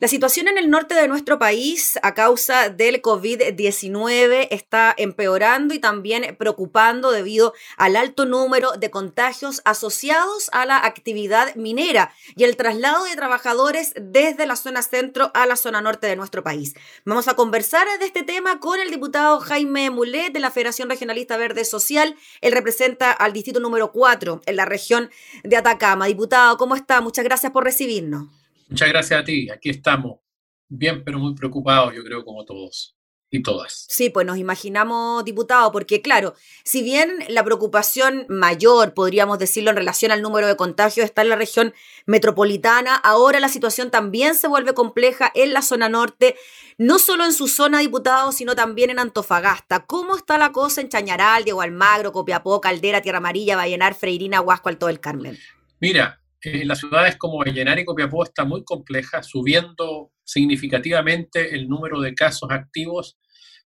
La situación en el norte de nuestro país a causa del COVID-19 está empeorando y también preocupando debido al alto número de contagios asociados a la actividad minera y el traslado de trabajadores desde la zona centro a la zona norte de nuestro país. Vamos a conversar de este tema con el diputado Jaime Mulet de la Federación Regionalista Verde Social. Él representa al distrito número 4 en la región de Atacama. Diputado, ¿cómo está? Muchas gracias por recibirnos. Muchas gracias a ti. Aquí estamos bien, pero muy preocupados, yo creo, como todos y todas. Sí, pues nos imaginamos, diputado, porque claro, si bien la preocupación mayor, podríamos decirlo, en relación al número de contagios está en la región metropolitana, ahora la situación también se vuelve compleja en la zona norte, no solo en su zona, diputado, sino también en Antofagasta. ¿Cómo está la cosa en Chañaral, Diego Almagro, Copiapó, Caldera, Tierra Amarilla, Vallenar, Freirina, Huasco, Alto del Carmen? Mira, eh, las ciudades como Vallenar y Copiapó está muy compleja, subiendo significativamente el número de casos activos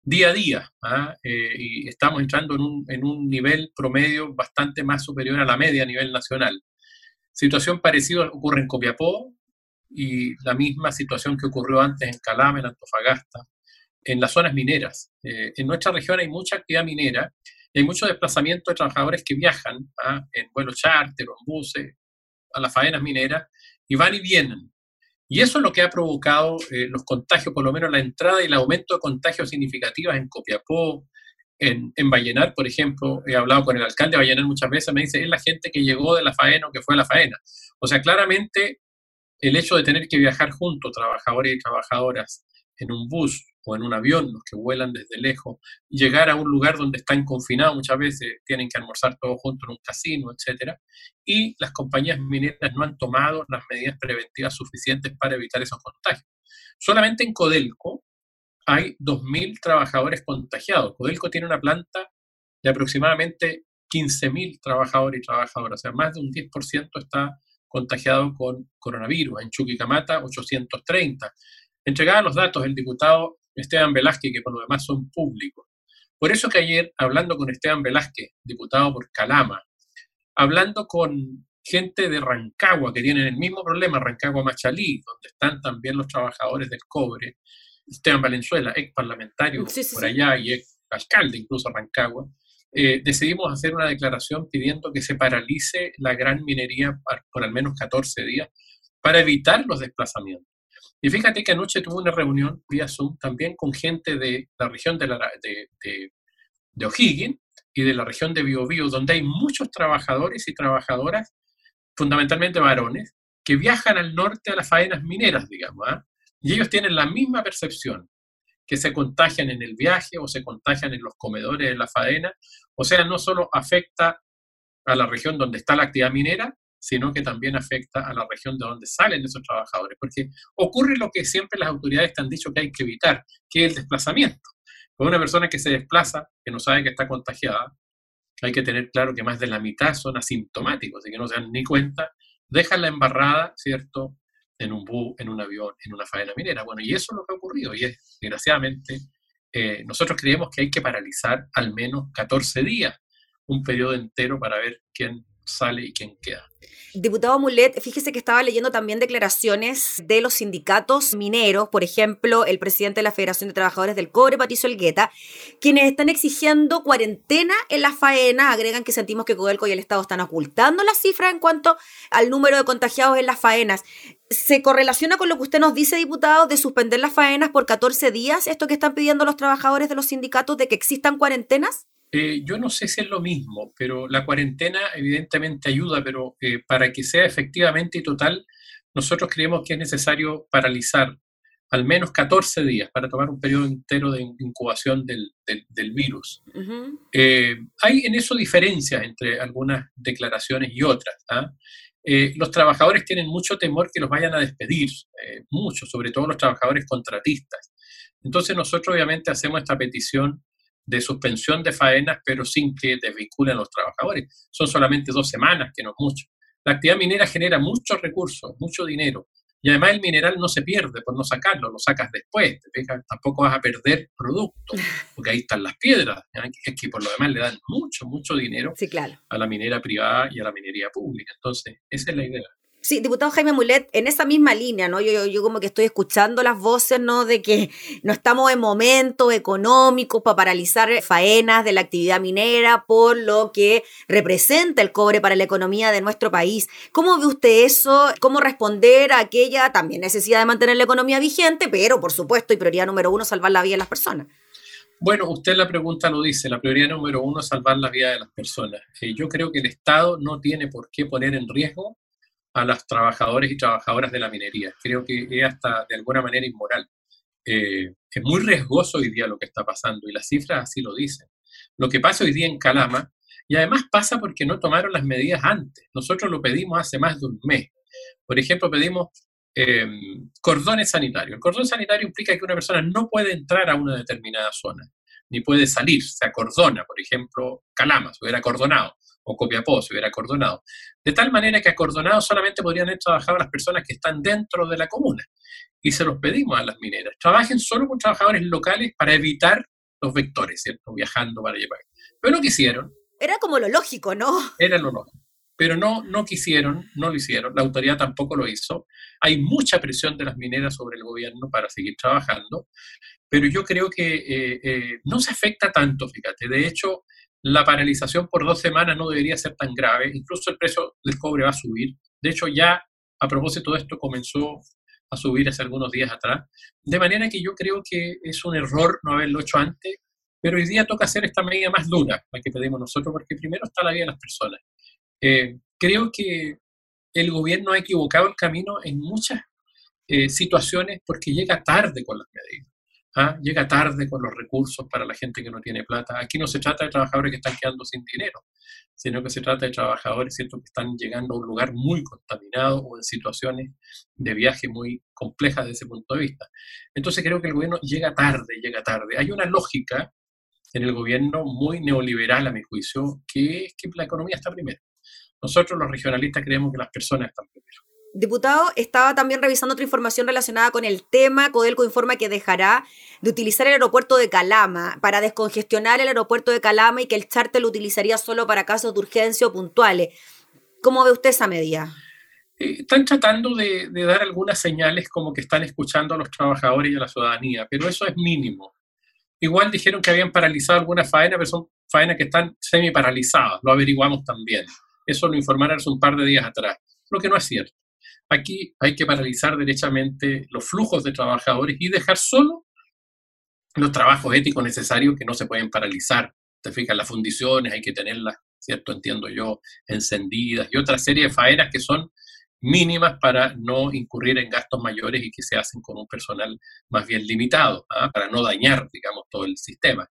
día a día. ¿ah? Eh, y estamos entrando en un, en un, nivel promedio bastante más superior a la media a nivel nacional. Situación parecida ocurre en Copiapó y la misma situación que ocurrió antes en Calama, en Antofagasta, en las zonas mineras. Eh, en nuestra región hay mucha actividad minera y hay mucho desplazamiento de trabajadores que viajan ¿ah? en vuelos charter o en buses a las faenas mineras y van y vienen. Y eso es lo que ha provocado eh, los contagios, por lo menos la entrada y el aumento de contagios significativos en Copiapó, en, en Vallenar, por ejemplo. He hablado con el alcalde de Vallenar muchas veces, me dice, es la gente que llegó de la faena o que fue a la faena. O sea, claramente el hecho de tener que viajar juntos, trabajadores y trabajadoras, en un bus o en un avión, los que vuelan desde lejos, llegar a un lugar donde están confinados muchas veces, tienen que almorzar todos juntos en un casino, etc. Y las compañías mineras no han tomado las medidas preventivas suficientes para evitar esos contagios. Solamente en Codelco hay 2.000 trabajadores contagiados. Codelco tiene una planta de aproximadamente 15.000 trabajadores y trabajadoras, o sea, más de un 10% está contagiado con coronavirus. En Chuquicamata, 830. Entregaba los datos el diputado Esteban Velázquez, que por lo demás son públicos. Por eso que ayer, hablando con Esteban Velázquez, diputado por Calama, hablando con gente de Rancagua, que tienen el mismo problema, Rancagua Machalí, donde están también los trabajadores del cobre, Esteban Valenzuela, ex parlamentario por allá y ex alcalde incluso Rancagua, eh, decidimos hacer una declaración pidiendo que se paralice la gran minería por al menos 14 días para evitar los desplazamientos. Y fíjate que anoche tuve una reunión vía Zoom también con gente de la región de, O'Higgins y de la región de Biobío, donde hay muchos trabajadores y trabajadoras, fundamentalmente varones, que viajan al norte a las faenas mineras, digamos, ¿ah? y ellos tienen la misma percepción, que se contagian en el viaje o se contagian en los comedores de la faena, o sea, no solo afecta a la región donde está la actividad minera, sino que también afecta a la región de donde salen esos trabajadores, porque ocurre lo que siempre las autoridades te han dicho que hay que evitar, que es el desplazamiento. Con una persona que se desplaza, que no sabe que está contagiada, hay que tener claro que más de la mitad son asintomáticos, y que no se dan ni cuenta, dejan la embarrada, ¿cierto?, en un bus, en un avión, en una faena minera. Bueno, y eso es lo que ha ocurrido, y es, desgraciadamente, eh, nosotros creemos que hay que paralizar al menos 14 días, un periodo entero para ver quién sale y quién queda. Diputado Mulet, fíjese que estaba leyendo también declaraciones de los sindicatos mineros, por ejemplo, el presidente de la Federación de Trabajadores del Cobre, Patricio Elgueta, quienes están exigiendo cuarentena en la faena, agregan que sentimos que Codelco y el Estado están ocultando las cifras en cuanto al número de contagiados en las faenas. ¿Se correlaciona con lo que usted nos dice, diputado, de suspender las faenas por 14 días, esto que están pidiendo los trabajadores de los sindicatos, de que existan cuarentenas? Eh, yo no sé si es lo mismo, pero la cuarentena evidentemente ayuda, pero eh, para que sea efectivamente y total, nosotros creemos que es necesario paralizar al menos 14 días para tomar un periodo entero de incubación del, del, virus. Eh, hay en eso diferencias entre algunas declaraciones y otras. ¿ah? los trabajadores tienen mucho temor que los vayan a despedir, mucho, sobre todo los trabajadores contratistas. Entonces nosotros obviamente hacemos esta petición de suspensión de faenas, pero sin que desvinculen a los trabajadores. Son solamente dos semanas, que no es mucho. La actividad minera genera muchos recursos, mucho dinero, y además el mineral no se pierde por no sacarlo, lo sacas después, tampoco vas a perder producto, porque ahí están las piedras, es que por lo demás le dan mucho, mucho dinero sí, claro. a la minera privada y a la minería pública. Entonces, esa es la idea. Sí, diputado Jaime Mulet, en esa misma línea, ¿no? Yo, como que estoy escuchando las voces, ¿no? De que no estamos en momentos económicos para paralizar faenas de la actividad minera por lo que representa el cobre para la economía de nuestro país. ¿Cómo ve usted eso? ¿Cómo responder a aquella también necesidad de mantener la economía vigente, pero por supuesto, y prioridad número uno, salvar la vida de las personas? Bueno, usted la pregunta lo dice, la prioridad número uno es salvar la vida de las personas. Eh, yo creo que el Estado no tiene por qué poner en riesgo a los trabajadores y trabajadoras de la minería. Creo que es hasta de alguna manera inmoral. Eh, es muy riesgoso hoy día lo que está pasando y las cifras así lo dicen. Lo que pasa hoy día en Calama, y además pasa porque no tomaron las medidas antes. Nosotros lo pedimos hace más de un mes. Por ejemplo, pedimos em, cordones sanitarios. El cordón sanitario implica que una persona no puede entrar a una determinada zona, ni puede salir, se acordona, por ejemplo, Calama, se hubiera acordonado o Copiapó se hubiera acordonado. De tal manera que acordonado solamente podrían haber trabajado las personas que están dentro de la comuna. Y se los pedimos a las mineras. Trabajen solo con trabajadores locales para evitar los vectores, ¿cierto? Viajando para llevar. Pero no quisieron. Era como lo lógico, ¿no? Era lo lógico. Pero no, no quisieron, no lo hicieron. La autoridad tampoco lo hizo. Hay mucha presión de las mineras sobre el gobierno para seguir trabajando. Pero yo creo que eh, eh, no se afecta tanto, fíjate. De hecho, la paralización por dos semanas no debería ser tan grave, incluso el precio del cobre va a subir. De hecho, ya a propósito de esto comenzó a subir hace algunos días atrás, de manera que yo creo que es un error no haberlo hecho antes, pero hoy día toca hacer esta medida más dura, la que pedimos nosotros, porque primero está la vida de las personas. Eh, creo que el gobierno ha equivocado el camino en muchas eh, situaciones porque llega tarde con las medidas. ¿Ah? llega tarde con los recursos para la gente que no tiene plata. Aquí no se trata de trabajadores que están quedando sin dinero, sino que se trata de trabajadores ¿cierto? que están llegando a un lugar muy contaminado o en situaciones de viaje muy complejas desde ese punto de vista. Entonces creo que el gobierno llega tarde, llega tarde. Hay una lógica en el gobierno muy neoliberal, a mi juicio, que es que la economía está primero. Nosotros los regionalistas creemos que las personas están primero. Diputado, estaba también revisando otra información relacionada con el tema. Codelco informa que dejará de utilizar el aeropuerto de Calama para descongestionar el aeropuerto de Calama y que el charter lo utilizaría solo para casos de urgencia o puntuales. ¿Cómo ve usted esa medida? Eh, están tratando de, dar algunas señales como que están escuchando a los trabajadores y a la ciudadanía, pero eso es mínimo. Igual dijeron que habían paralizado algunas faenas, pero son faenas que están semi paralizadas, lo averiguamos también. Eso lo informaron hace un par de días atrás, lo que no es cierto. Aquí hay que paralizar derechamente los flujos de trabajadores y dejar solo los trabajos éticos necesarios que no se pueden paralizar. Te fijas, las fundiciones hay que tenerlas, ¿cierto? Entiendo yo, encendidas y otra serie de faenas que son mínimas para no incurrir en gastos mayores y que se hacen con un personal más bien limitado, ¿ah? para no dañar, digamos, todo el sistema.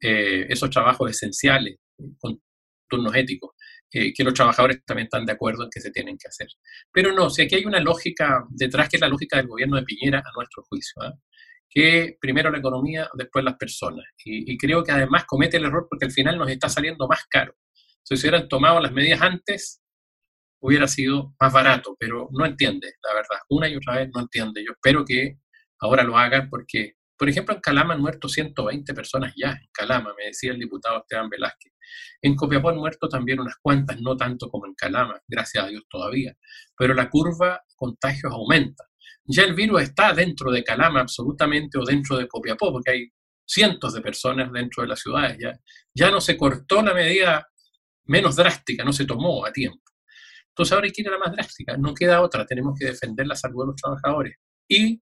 Eh, esos trabajos esenciales con turnos éticos que los trabajadores también están de acuerdo en que se tienen que hacer. Pero no, si aquí hay una lógica detrás que es la lógica del gobierno de Piñera, a nuestro juicio, ¿ah? que primero la economía, después las personas. Y, creo que además comete el error porque al final nos está saliendo más caro. Si se hubieran tomado las medidas antes, hubiera sido más barato, pero no entiende, la verdad. Una y otra vez no entiende. Yo espero que ahora lo hagan porque, por ejemplo, en Calama han muerto 120 personas ya, en Calama, me decía el diputado Esteban Velázquez. En Copiapó han muerto también unas cuantas, no tanto como en Calama, gracias a Dios todavía, pero la curva contagios aumenta. Ya el virus está dentro de Calama absolutamente o dentro de Copiapó, porque hay cientos de personas dentro de las ciudades. Ya, ya no se cortó la medida menos drástica, no se tomó a tiempo. Entonces ahora hay que ir a la más drástica, no queda otra, tenemos que defender la salud de los trabajadores y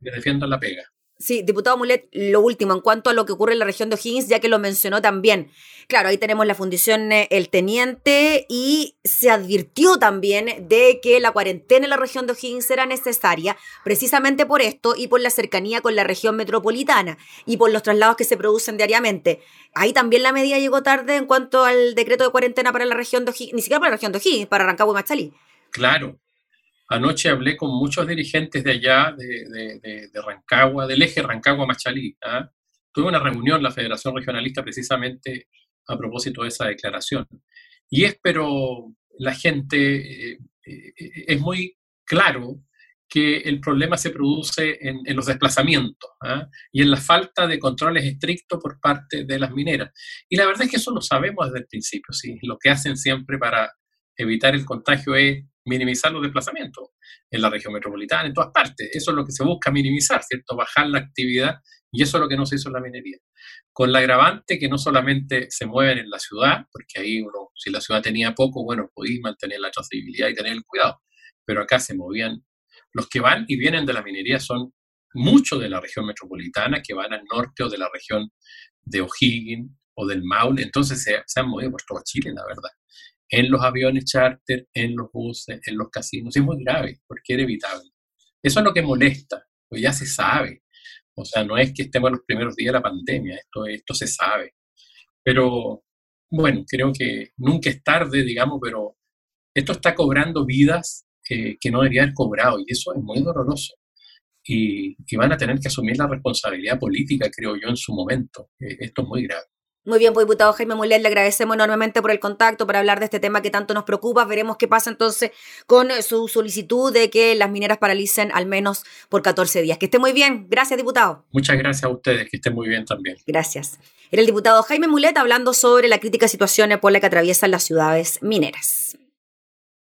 que defiendan la pega. Sí, diputado Mulet, lo último, en cuanto a lo que ocurre en la región de O'Higgins, ya que lo mencionó también. Claro, ahí tenemos la fundición El Teniente y se advirtió también de que la cuarentena en la región de O'Higgins era necesaria precisamente por esto y por la cercanía con la región metropolitana y por los traslados que se producen diariamente. Ahí también la medida llegó tarde en cuanto al decreto de cuarentena para la región de O'Higgins, ni siquiera para la región de O'Higgins, para Rancagua y. Claro, Anoche hablé con muchos dirigentes de allá, de, Rancagua, del eje Rancagua-Machalí. ¿ah? Tuve una reunión en la Federación Regionalista precisamente a propósito de esa declaración. Y es, pero la gente, eh, eh, es muy claro que el problema se produce en, los desplazamientos ¿ah? y en la falta de controles estrictos por parte de las mineras. Y la verdad es que eso lo sabemos desde el principio, ¿sí? Lo que hacen siempre para evitar el contagio es minimizar los desplazamientos en la región metropolitana, en todas partes. Eso es lo que se busca minimizar, ¿cierto? Bajar la actividad y eso es lo que no se hizo en la minería. Con la agravante que no solamente se mueven en la ciudad, porque ahí uno, si la ciudad tenía poco, bueno, podéis mantener la trazabilidad y tener el cuidado, pero acá se movían. Los que van y vienen de la minería son muchos de la región metropolitana que van al norte o de la región de O'Higgins o del Maule, entonces se, se han movido por todo Chile, la verdad en los aviones charter, en los buses, en los casinos. Es muy grave porque era evitable. Eso es lo que molesta, pues ya se sabe. O sea, no es que estemos en los primeros días de la pandemia, esto, esto se sabe. Pero bueno, creo que nunca es tarde, digamos, pero esto está cobrando vidas eh, que no debería haber cobrado y eso es muy doloroso. Y, y, van a tener que asumir la responsabilidad política, creo yo, en su momento. Eh, esto es muy grave. Muy bien, pues diputado Jaime Mulet, le agradecemos enormemente por el contacto para hablar de este tema que tanto nos preocupa. Veremos qué pasa entonces con su solicitud de que las mineras paralicen al menos por 14 días. Que esté muy bien. Gracias, diputado. Muchas gracias a ustedes, que estén muy bien también. Gracias. Era el diputado Jaime Mulet hablando sobre la crítica situación por la que atraviesan las ciudades mineras.